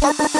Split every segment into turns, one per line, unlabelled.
Ha ha ha!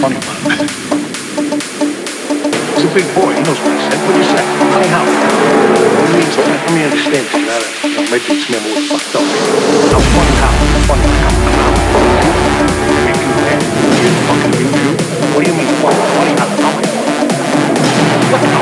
funny one. He's a big boy, he knows what he said. What he said? Honey, how? He means that. Let me understand you. Know, maybe it's me I'm fucked up. Funny how? Funny how? Make you mad? You fucking? What do you mean funny? Funny how? What the